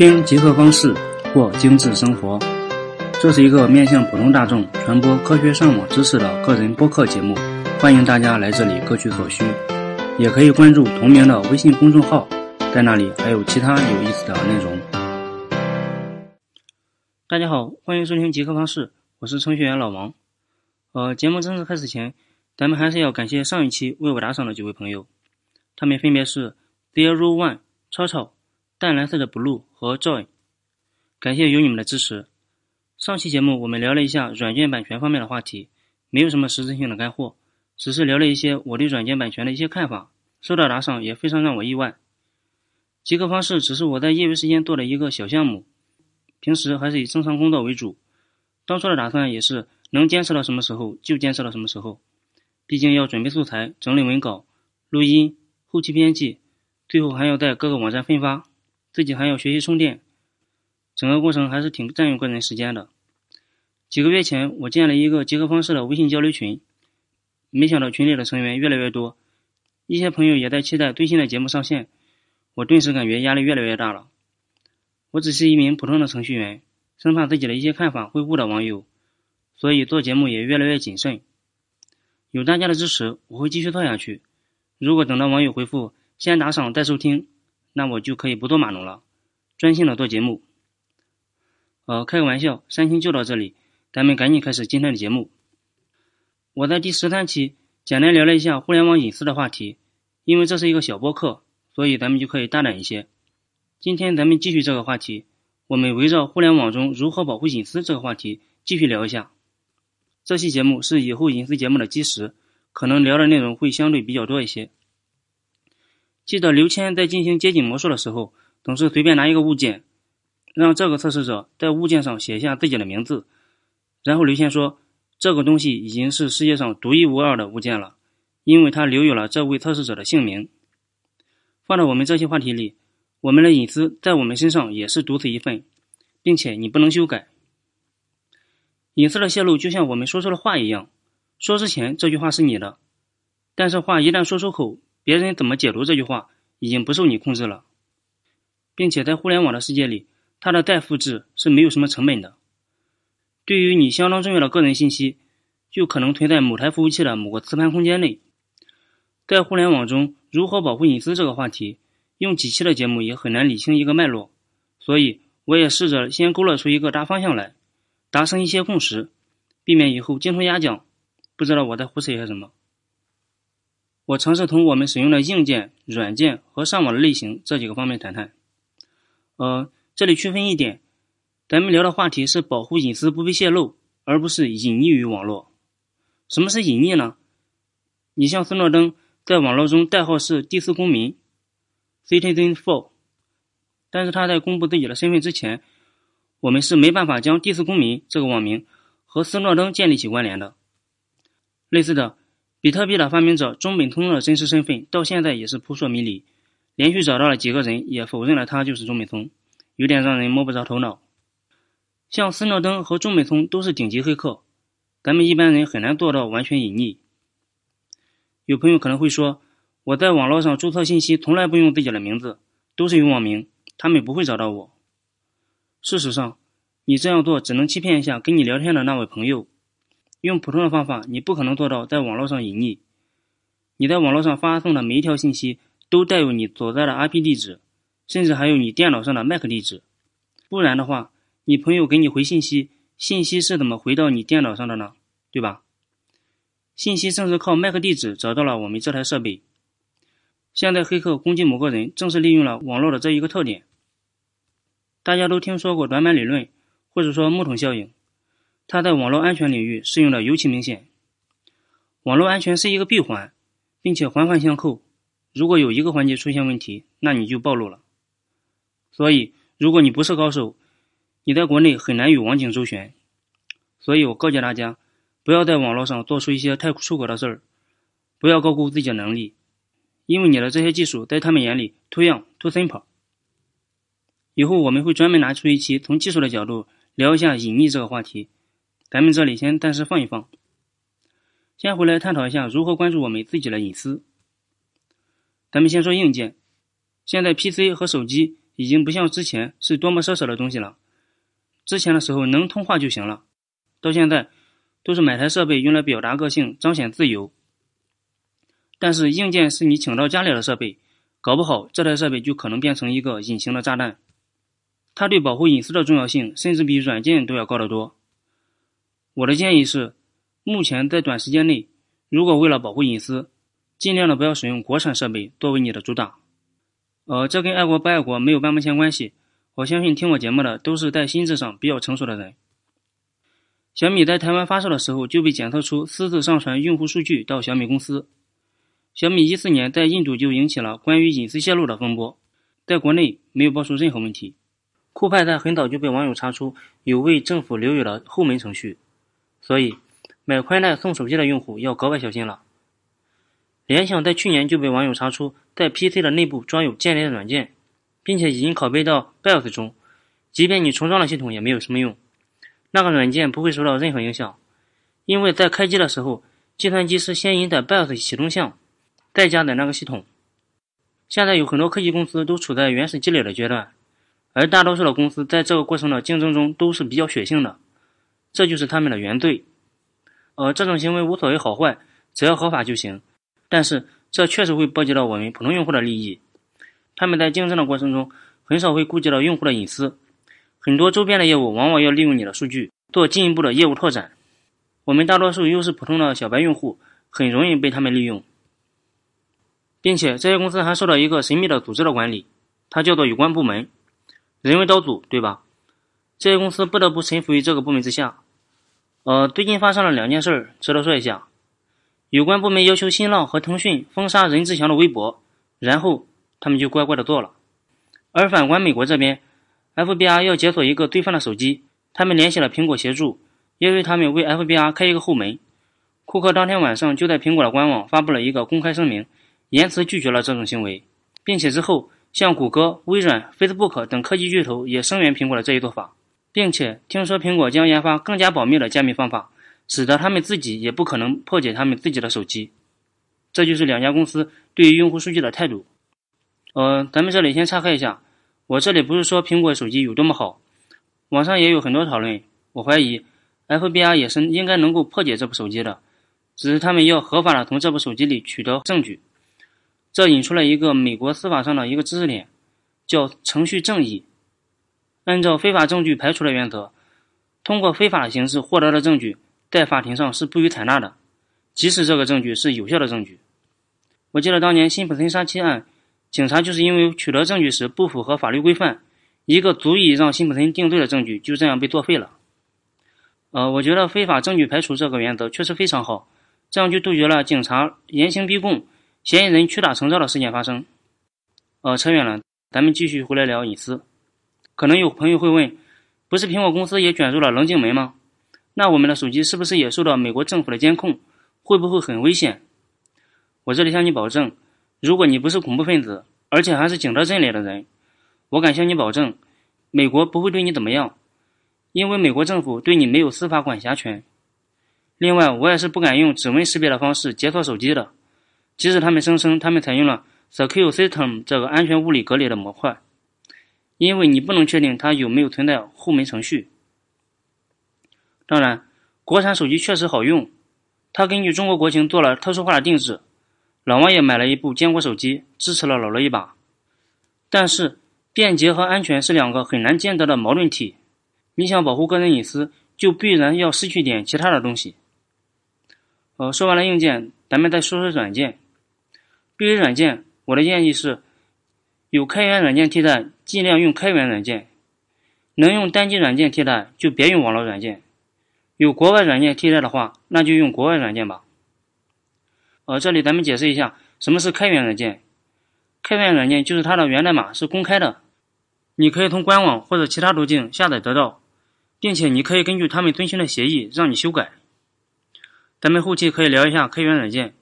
听极客方式过精致生活，这是一个面向普通大众传播科学上网知识的个人播客节目，欢迎大家来这里各取所需，也可以关注同名的微信公众号，在那里还有其他有意思的内容。大家好，欢迎收听极客方式，我是程序员老王。呃，节目正式开始前，咱们还是要感谢上一期为我打赏的几位朋友，他们分别是 Zero One、超超。淡蓝色的 blue 和 joy，感谢有你们的支持。上期节目我们聊了一下软件版权方面的话题，没有什么实质性的干货，只是聊了一些我对软件版权的一些看法。收到打赏也非常让我意外。极客方式只是我在业余时间做的一个小项目，平时还是以正常工作为主。当初的打算也是能坚持到什么时候就坚持到什么时候，毕竟要准备素材、整理文稿、录音、后期编辑，最后还要在各个网站分发。自己还要学习充电，整个过程还是挺占用个人时间的。几个月前，我建了一个集合方式的微信交流群，没想到群里的成员越来越多，一些朋友也在期待最新的节目上线，我顿时感觉压力越来越大了。我只是一名普通的程序员，生怕自己的一些看法会误导网友，所以做节目也越来越谨慎。有大家的支持，我会继续做下去。如果等到网友回复“先打赏再收听”。那我就可以不做码农了，专心的做节目。呃，开个玩笑，三星就到这里，咱们赶紧开始今天的节目。我在第十三期简单聊了一下互联网隐私的话题，因为这是一个小播客，所以咱们就可以大胆一些。今天咱们继续这个话题，我们围绕互联网中如何保护隐私这个话题继续聊一下。这期节目是以后隐私节目的基石，可能聊的内容会相对比较多一些。记得刘谦在进行街景魔术的时候，总是随便拿一个物件，让这个测试者在物件上写下自己的名字，然后刘谦说：“这个东西已经是世界上独一无二的物件了，因为它留有了这位测试者的姓名。”放到我们这些话题里，我们的隐私在我们身上也是独此一份，并且你不能修改。隐私的泄露就像我们说出的话一样，说之前这句话是你的，但是话一旦说出口。别人怎么解读这句话，已经不受你控制了，并且在互联网的世界里，它的再复制是没有什么成本的。对于你相当重要的个人信息，就可能存在某台服务器的某个磁盘空间内。在互联网中，如何保护隐私这个话题，用几期的节目也很难理清一个脉络，所以我也试着先勾勒出一个大方向来，达成一些共识，避免以后精通鸭讲，不知道我在胡扯些什么。我尝试从我们使用的硬件、软件和上网的类型这几个方面谈谈。呃，这里区分一点，咱们聊的话题是保护隐私不被泄露，而不是隐匿于网络。什么是隐匿呢？你像斯诺登在网络中代号是第四公民 （Citizen Four），但是他在公布自己的身份之前，我们是没办法将第四公民这个网名和斯诺登建立起关联的。类似的。比特币的发明者中本聪的真实身份到现在也是扑朔迷离，连续找到了几个人也否认了他就是中本聪，有点让人摸不着头脑。像斯诺登和中本聪都是顶级黑客，咱们一般人很难做到完全隐匿。有朋友可能会说，我在网络上注册信息从来不用自己的名字，都是用网名，他们不会找到我。事实上，你这样做只能欺骗一下跟你聊天的那位朋友。用普通的方法，你不可能做到在网络上隐匿。你在网络上发送的每一条信息都带有你所在的 IP 地址，甚至还有你电脑上的 MAC 地址。不然的话，你朋友给你回信息，信息是怎么回到你电脑上的呢？对吧？信息正是靠 MAC 地址找到了我们这台设备。现在黑客攻击某个人，正是利用了网络的这一个特点。大家都听说过短板理论，或者说木桶效应。它在网络安全领域适用的尤其明显。网络安全是一个闭环，并且环环相扣。如果有一个环节出现问题，那你就暴露了。所以，如果你不是高手，你在国内很难与网警周旋。所以我告诫大家，不要在网络上做出一些太出格的事儿，不要高估自己的能力，因为你的这些技术在他们眼里 too young too simple。以后我们会专门拿出一期从技术的角度聊一下隐匿这个话题。咱们这里先暂时放一放，先回来探讨一下如何关注我们自己的隐私。咱们先说硬件，现在 PC 和手机已经不像之前是多么奢侈的东西了。之前的时候能通话就行了，到现在都是买台设备用来表达个性、彰显自由。但是硬件是你请到家里的设备，搞不好这台设备就可能变成一个隐形的炸弹。它对保护隐私的重要性，甚至比软件都要高得多。我的建议是，目前在短时间内，如果为了保护隐私，尽量的不要使用国产设备作为你的主打。呃，这跟爱国不爱国没有半毛钱关系。我相信听我节目的都是在心智上比较成熟的人。小米在台湾发售的时候就被检测出私自上传用户数据到小米公司。小米一四年在印度就引起了关于隐私泄露的风波，在国内没有爆出任何问题。酷派在很早就被网友查出有为政府留有了后门程序，所以买宽带送手机的用户要格外小心了。联想在去年就被网友查出在 PC 的内部装有间谍软件，并且已经拷贝到 BIOS 中，即便你重装了系统也没有什么用，那个软件不会受到任何影响，因为在开机的时候，计算机是先引导 BIOS 启动项。再加载那个系统，现在有很多科技公司都处在原始积累的阶段，而大多数的公司在这个过程的竞争中都是比较血性的，这就是他们的原罪。呃，这种行为无所谓好坏，只要合法就行。但是这确实会波及到我们普通用户的利益，他们在竞争的过程中很少会顾及到用户的隐私，很多周边的业务往往要利用你的数据做进一步的业务拓展，我们大多数又是普通的小白用户，很容易被他们利用。并且这些公司还受到一个神秘的组织的管理，它叫做有关部门，人为刀俎，对吧？这些公司不得不臣服于这个部门之下。呃，最近发生了两件事儿，值得说一下。有关部门要求新浪和腾讯封杀任志强的微博，然后他们就乖乖的做了。而反观美国这边，FBI 要解锁一个罪犯的手机，他们联系了苹果协助，要求他们为 FBI 开一个后门。库克当天晚上就在苹果的官网发布了一个公开声明。言辞拒绝了这种行为，并且之后像谷歌、微软、Facebook 等科技巨头也声援苹果的这一做法，并且听说苹果将研发更加保密的加密方法，使得他们自己也不可能破解他们自己的手机。这就是两家公司对于用户数据的态度。呃，咱们这里先岔开一下，我这里不是说苹果手机有多么好，网上也有很多讨论，我怀疑 FBI 也是应该能够破解这部手机的，只是他们要合法的从这部手机里取得证据。这引出了一个美国司法上的一个知识点，叫程序正义。按照非法证据排除的原则，通过非法的形式获得的证据，在法庭上是不予采纳的，即使这个证据是有效的证据。我记得当年辛普森杀妻案，警察就是因为取得证据时不符合法律规范，一个足以让辛普森定罪的证据就这样被作废了。呃，我觉得非法证据排除这个原则确实非常好，这样就杜绝了警察严刑逼供。嫌疑人屈打成招的事件发生，呃，扯远了，咱们继续回来聊隐私。可能有朋友会问，不是苹果公司也卷入了棱镜门吗？那我们的手机是不是也受到美国政府的监控？会不会很危险？我这里向你保证，如果你不是恐怖分子，而且还是景德镇来的人，我敢向你保证，美国不会对你怎么样，因为美国政府对你没有司法管辖权。另外，我也是不敢用指纹识别的方式解锁手机的。即使他们声称他们采用了 Secure System 这个安全物理隔离的模块，因为你不能确定它有没有存在后门程序。当然，国产手机确实好用，它根据中国国情做了特殊化的定制。老王也买了一部坚果手机，支持了老罗一把。但是，便捷和安全是两个很难兼得的矛盾体。你想保护个人隐私，就必然要失去点其他的东西。呃，说完了硬件，咱们再说说软件。对于软件，我的建议是，有开源软件替代，尽量用开源软件；能用单机软件替代，就别用网络软件。有国外软件替代的话，那就用国外软件吧。呃，这里咱们解释一下，什么是开源软件？开源软件就是它的源代码是公开的，你可以从官网或者其他途径下载得到，并且你可以根据他们遵循的协议让你修改。咱们后期可以聊一下开源软件。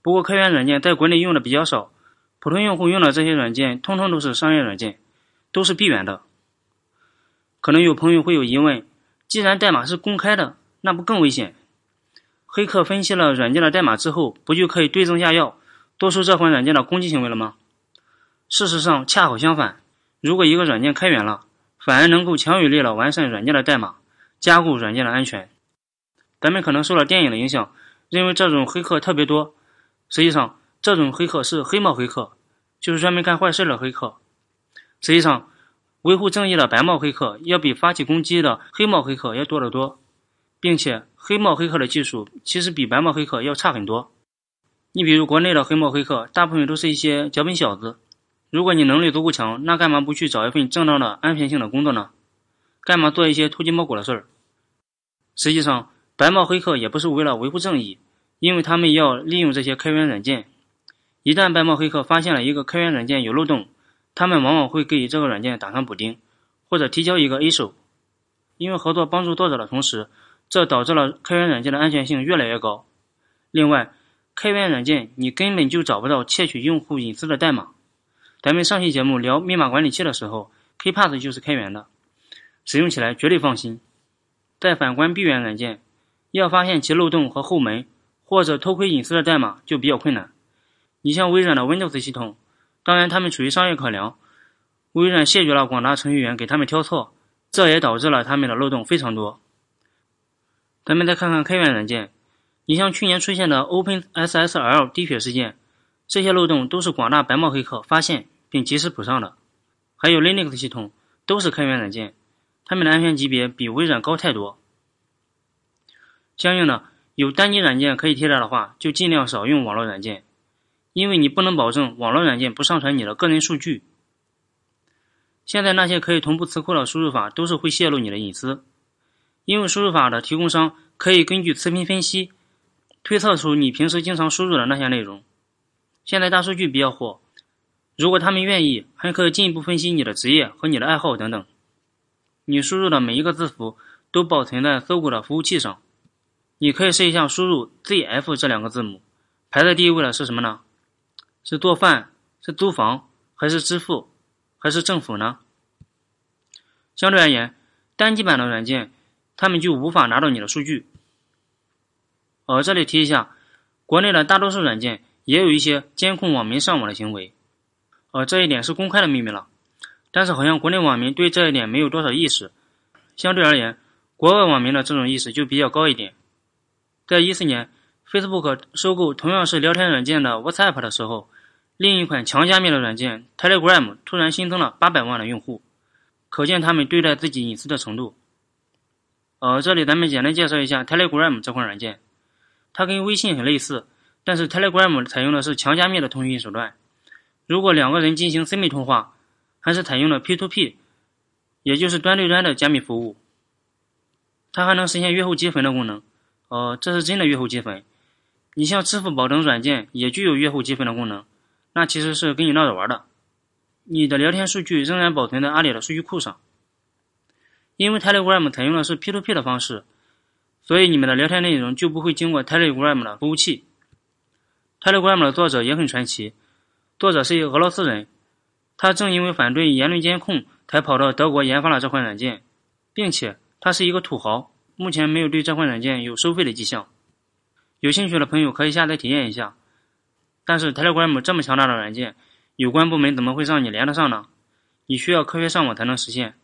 不过，开源软件在国内用的比较少，普通用户用的这些软件，通通都是商业软件，都是闭源的。可能有朋友会有疑问：既然代码是公开的，那不更危险？黑客分析了软件的代码之后，不就可以对症下药，多出这款软件的攻击行为了吗？事实上，恰好相反，如果一个软件开源了，反而能够强有力的完善软件的代码，加固软件的安全。咱们可能受了电影的影响，认为这种黑客特别多。实际上，这种黑客是黑帽黑客，就是专门干坏事的黑客。实际上，维护正义的白帽黑客要比发起攻击的黑帽黑客要多得多，并且黑帽黑客的技术其实比白帽黑客要差很多。你比如国内的黑帽黑客，大部分都是一些脚本小子。如果你能力足够强，那干嘛不去找一份正当的安全性的工作呢？干嘛做一些偷鸡摸狗的事儿？实际上，白帽黑客也不是为了维护正义，因为他们要利用这些开源软件。一旦白帽黑客发现了一个开源软件有漏洞，他们往往会给这个软件打上补丁，或者提交一个 A 手。因为合作帮助作者的同时，这导致了开源软件的安全性越来越高。另外，开源软件你根本就找不到窃取用户隐私的代码。咱们上期节目聊密码管理器的时候，KPass 就是开源的，使用起来绝对放心。再反观闭源软件，要发现其漏洞和后门，或者偷窥隐私的代码就比较困难。你像微软的 Windows 系统。当然，他们出于商业考量，微软谢绝了广大程序员给他们挑错，这也导致了他们的漏洞非常多。咱们再看看开源软件，你像去年出现的 OpenSSL 滴血事件，这些漏洞都是广大白帽黑客发现并及时补上的。还有 Linux 系统都是开源软件，他们的安全级别比微软高太多。相应的，有单机软件可以替代的话，就尽量少用网络软件。因为你不能保证网络软件不上传你的个人数据。现在那些可以同步词库的输入法都是会泄露你的隐私，因为输入法的提供商可以根据词频分析推测出你平时经常输入的那些内容。现在大数据比较火，如果他们愿意，还可以进一步分析你的职业和你的爱好等等。你输入的每一个字符都保存在搜狗的服务器上。你可以试一下输入 ZF 这两个字母，排在第一位的是什么呢？是做饭，是租房，还是支付，还是政府呢？相对而言，单机版的软件，他们就无法拿到你的数据。呃，这里提一下，国内的大多数软件也有一些监控网民上网的行为，呃，这一点是公开的秘密了。但是好像国内网民对这一点没有多少意识，相对而言，国外网民的这种意识就比较高一点。在一四年，Facebook 收购同样是聊天软件的 WhatsApp 的时候。另一款强加密的软件 Telegram 突然新增了八百万的用户，可见他们对待自己隐私的程度。呃，这里咱们简单介绍一下 Telegram 这款软件，它跟微信很类似，但是 Telegram 采用的是强加密的通讯手段。如果两个人进行私密通话，还是采用了 P2P，也就是端对端的加密服务。它还能实现月后积分的功能。呃，这是真的月后积分。你像支付宝等软件也具有月后积分的功能。那其实是跟你闹着玩的，你的聊天数据仍然保存在阿里的数据库上。因为 Telegram 采用的是 P2P 的方式，所以你们的聊天内容就不会经过 Telegram 的服务器。Telegram 的作者也很传奇，作者是一个俄罗斯人，他正因为反对言论监控才跑到德国研发了这款软件，并且他是一个土豪，目前没有对这款软件有收费的迹象。有兴趣的朋友可以下载体验一下。但是 Telegram 这么强大的软件，有关部门怎么会让你连得上呢？你需要科学上网才能实现。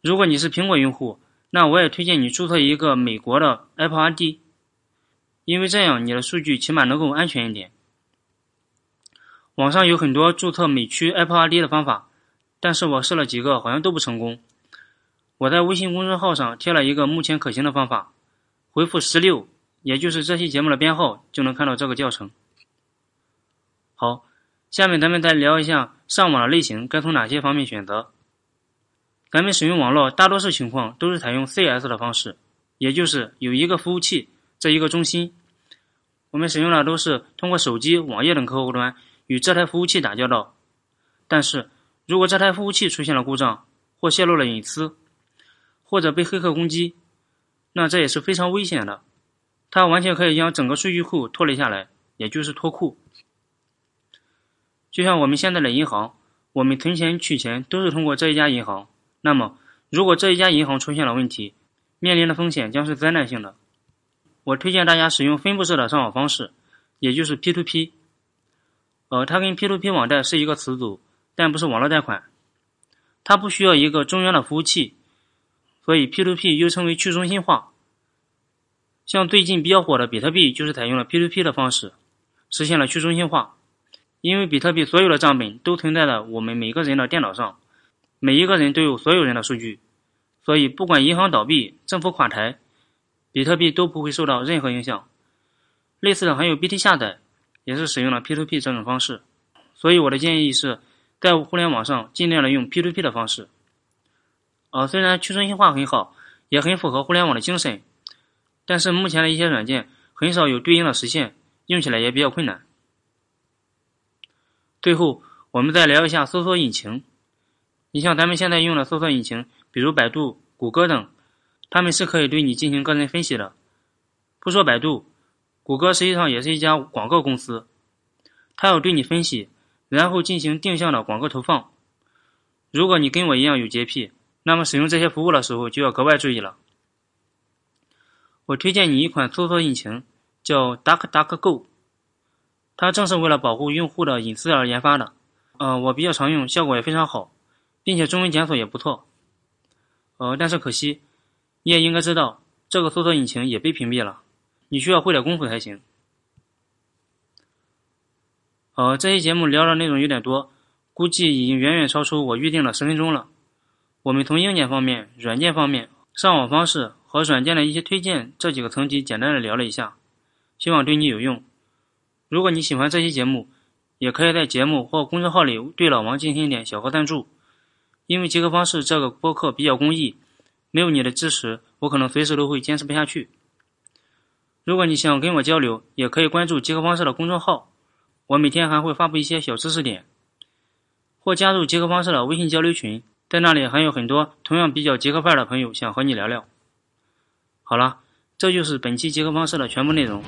如果你是苹果用户，那我也推荐你注册一个美国的 Apple ID，因为这样你的数据起码能够安全一点。网上有很多注册美区 Apple ID 的方法，但是我试了几个，好像都不成功。我在微信公众号上贴了一个目前可行的方法，回复十六。也就是这期节目的编号就能看到这个教程。好，下面咱们再聊一下上网的类型该从哪些方面选择。咱们使用网络大多数情况都是采用 CS 的方式，也就是有一个服务器这一个中心，我们使用的都是通过手机、网页等客户端与这台服务器打交道。但是如果这台服务器出现了故障，或泄露了隐私，或者被黑客攻击，那这也是非常危险的。它完全可以将整个数据库脱离下来，也就是脱库。就像我们现在的银行，我们存钱取钱都是通过这一家银行。那么，如果这一家银行出现了问题，面临的风险将是灾难性的。我推荐大家使用分布式的上网方式，也就是 P2P。呃，它跟 P2P 网贷是一个词组，但不是网络贷款。它不需要一个中央的服务器，所以 P2P 又称为去中心化。像最近比较火的比特币，就是采用了 P2P 的方式，实现了去中心化。因为比特币所有的账本都存在了我们每个人的电脑上，每一个人都有所有人的数据，所以不管银行倒闭、政府垮台，比特币都不会受到任何影响。类似的还有 BT 下载，也是使用了 P2P 这种方式。所以我的建议是，在互联网上尽量的用 P2P 的方式。啊，虽然去中心化很好，也很符合互联网的精神。但是目前的一些软件很少有对应的实现，用起来也比较困难。最后，我们再聊一下搜索引擎。你像咱们现在用的搜索引擎，比如百度、谷歌等，他们是可以对你进行个人分析的。不说百度，谷歌实际上也是一家广告公司，它要对你分析，然后进行定向的广告投放。如果你跟我一样有洁癖，那么使用这些服务的时候就要格外注意了。我推荐你一款搜索引擎，叫 DuckDuckGo，它正是为了保护用户的隐私而研发的。呃，我比较常用，效果也非常好，并且中文检索也不错。呃，但是可惜，你也应该知道，这个搜索引擎也被屏蔽了，你需要会点功夫才行。呃，这期节目聊的内容有点多，估计已经远远超出我预定的十分钟了。我们从硬件方面、软件方面、上网方式。和软件的一些推荐这几个层级简单的聊了一下，希望对你有用。如果你喜欢这期节目，也可以在节目或公众号里对老王进行一点小额赞助。因为极客方式这个播客比较公益，没有你的支持，我可能随时都会坚持不下去。如果你想跟我交流，也可以关注极客方式的公众号，我每天还会发布一些小知识点，或加入极客方式的微信交流群，在那里还有很多同样比较极客范儿的朋友想和你聊聊。好了，这就是本期结合方式的全部内容。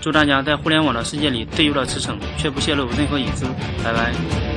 祝大家在互联网的世界里自由的驰骋，却不泄露任何隐私。拜拜。